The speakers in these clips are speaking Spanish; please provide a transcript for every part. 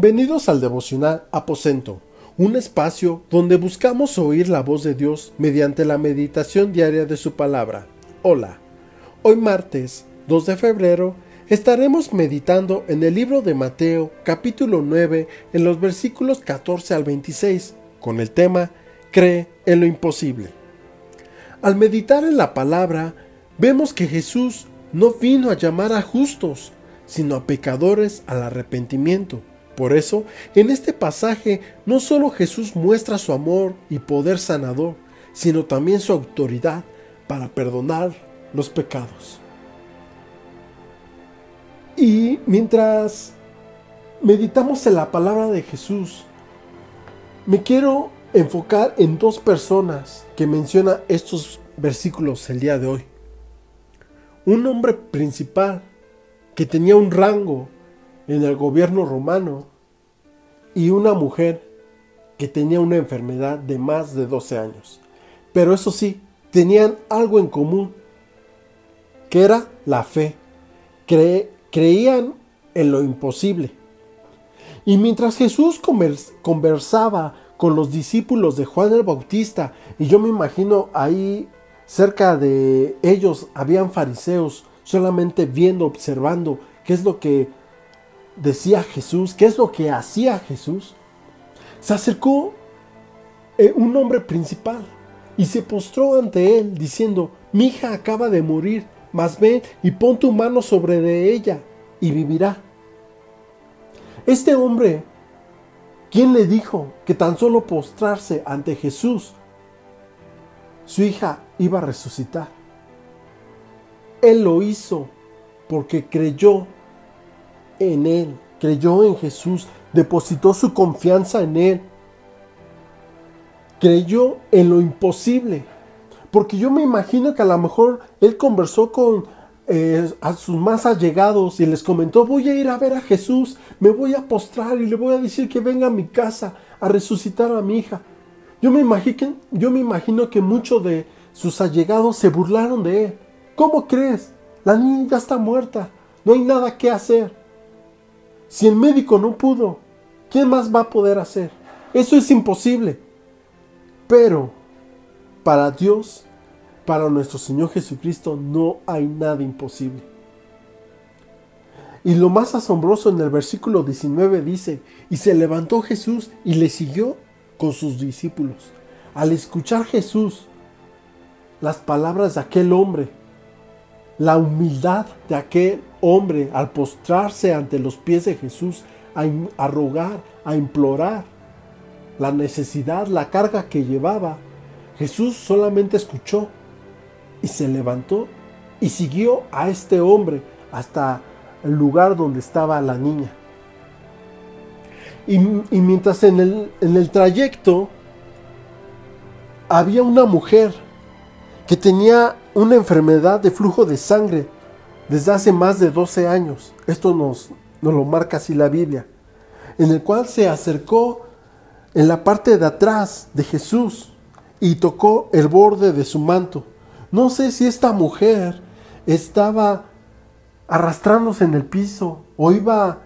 Bienvenidos al devocional Aposento, un espacio donde buscamos oír la voz de Dios mediante la meditación diaria de su palabra. Hola, hoy martes 2 de febrero estaremos meditando en el libro de Mateo capítulo 9 en los versículos 14 al 26 con el tema Cree en lo imposible. Al meditar en la palabra, vemos que Jesús no vino a llamar a justos, sino a pecadores al arrepentimiento. Por eso, en este pasaje, no solo Jesús muestra su amor y poder sanador, sino también su autoridad para perdonar los pecados. Y mientras meditamos en la palabra de Jesús, me quiero enfocar en dos personas que menciona estos versículos el día de hoy. Un hombre principal que tenía un rango en el gobierno romano y una mujer que tenía una enfermedad de más de 12 años. Pero eso sí, tenían algo en común, que era la fe. creían en lo imposible. Y mientras Jesús conversaba con los discípulos de Juan el Bautista, y yo me imagino ahí cerca de ellos habían fariseos solamente viendo, observando qué es lo que decía Jesús, qué es lo que hacía Jesús, se acercó eh, un hombre principal y se postró ante él diciendo, mi hija acaba de morir, mas ven y pon tu mano sobre de ella y vivirá. Este hombre, ¿quién le dijo que tan solo postrarse ante Jesús, su hija iba a resucitar? Él lo hizo porque creyó en Él, creyó en Jesús, depositó su confianza en Él, creyó en lo imposible. Porque yo me imagino que a lo mejor Él conversó con eh, a sus más allegados y les comentó, voy a ir a ver a Jesús, me voy a postrar y le voy a decir que venga a mi casa a resucitar a mi hija. Yo me imagino, yo me imagino que muchos de sus allegados se burlaron de Él. ¿Cómo crees? La niña está muerta, no hay nada que hacer. Si el médico no pudo, ¿quién más va a poder hacer? Eso es imposible. Pero para Dios, para nuestro Señor Jesucristo, no hay nada imposible. Y lo más asombroso en el versículo 19 dice, y se levantó Jesús y le siguió con sus discípulos. Al escuchar Jesús las palabras de aquel hombre, la humildad de aquel hombre al postrarse ante los pies de Jesús, a, rogar, a implorar la necesidad, la carga que llevaba, Jesús solamente escuchó y se levantó y siguió a este hombre hasta el lugar donde estaba la niña. Y, mientras en el, en el trayecto había una mujer que tenía una enfermedad de flujo de sangre desde hace más de 12 años. Esto nos, nos lo marca así la Biblia. En el cual se acercó en la parte de atrás de Jesús y tocó el borde de su manto. No sé si esta mujer estaba arrastrándose en el piso o iba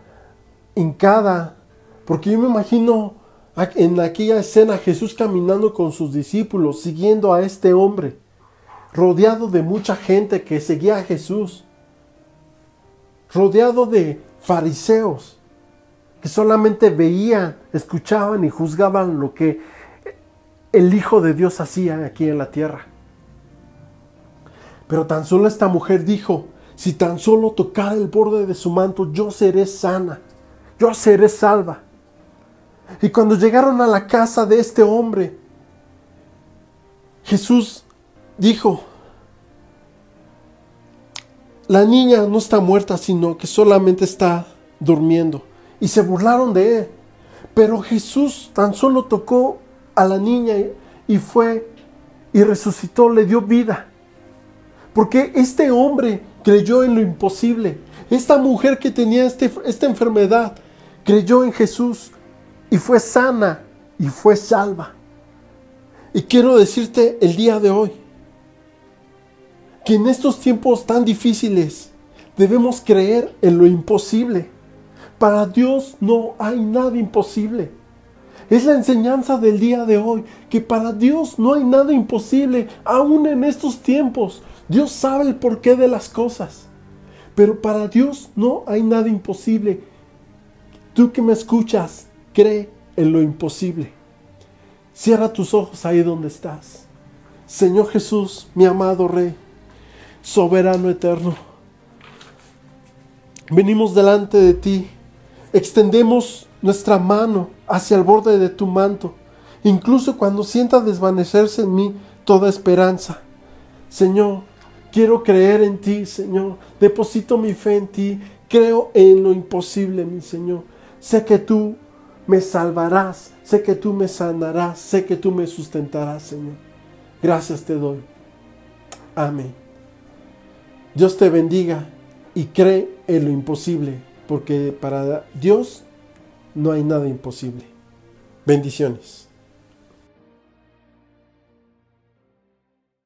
hincada, porque yo me imagino en aquella escena Jesús caminando con sus discípulos, siguiendo a este hombre rodeado de mucha gente que seguía a Jesús, rodeado de fariseos que solamente veían, escuchaban y juzgaban lo que el Hijo de Dios hacía aquí en la tierra. Pero tan solo esta mujer dijo, si tan solo tocara el borde de su manto, yo seré sana, yo seré salva. Y cuando llegaron a la casa de este hombre, Jesús dijo, la niña no está muerta, sino que solamente está durmiendo. Y se burlaron de él. Pero Jesús tan solo tocó a la niña y fue y resucitó, le dio vida. Porque este hombre creyó en lo imposible. Esta mujer que tenía este, esta enfermedad creyó en Jesús y fue sana y fue salva. Y quiero decirte el día de hoy, que en estos tiempos tan difíciles debemos creer en lo imposible, Para Dios no hay nada imposible. Es la enseñanza del día de hoy, que para Dios no hay nada imposible, aún en estos tiempos. Dios sabe el porqué de las cosas. Pero para Dios no hay nada imposible. Tú que me escuchas, cree en lo imposible. Cierra tus ojos ahí donde estás. Señor Jesús, mi amado Rey, soberano eterno, venimos delante de ti, extendemos nuestra mano hacia el borde de tu manto, incluso cuando sienta desvanecerse en mí toda esperanza. Señor, quiero creer en ti, Señor, deposito mi fe en ti, creo en lo imposible, mi Señor. Sé que tú me salvarás, sé que tú me sanarás, sé que tú me sustentarás, Señor. Gracias te doy. Amén. Dios te bendiga y cree en lo imposible, porque para Dios no hay nada imposible. Bendiciones.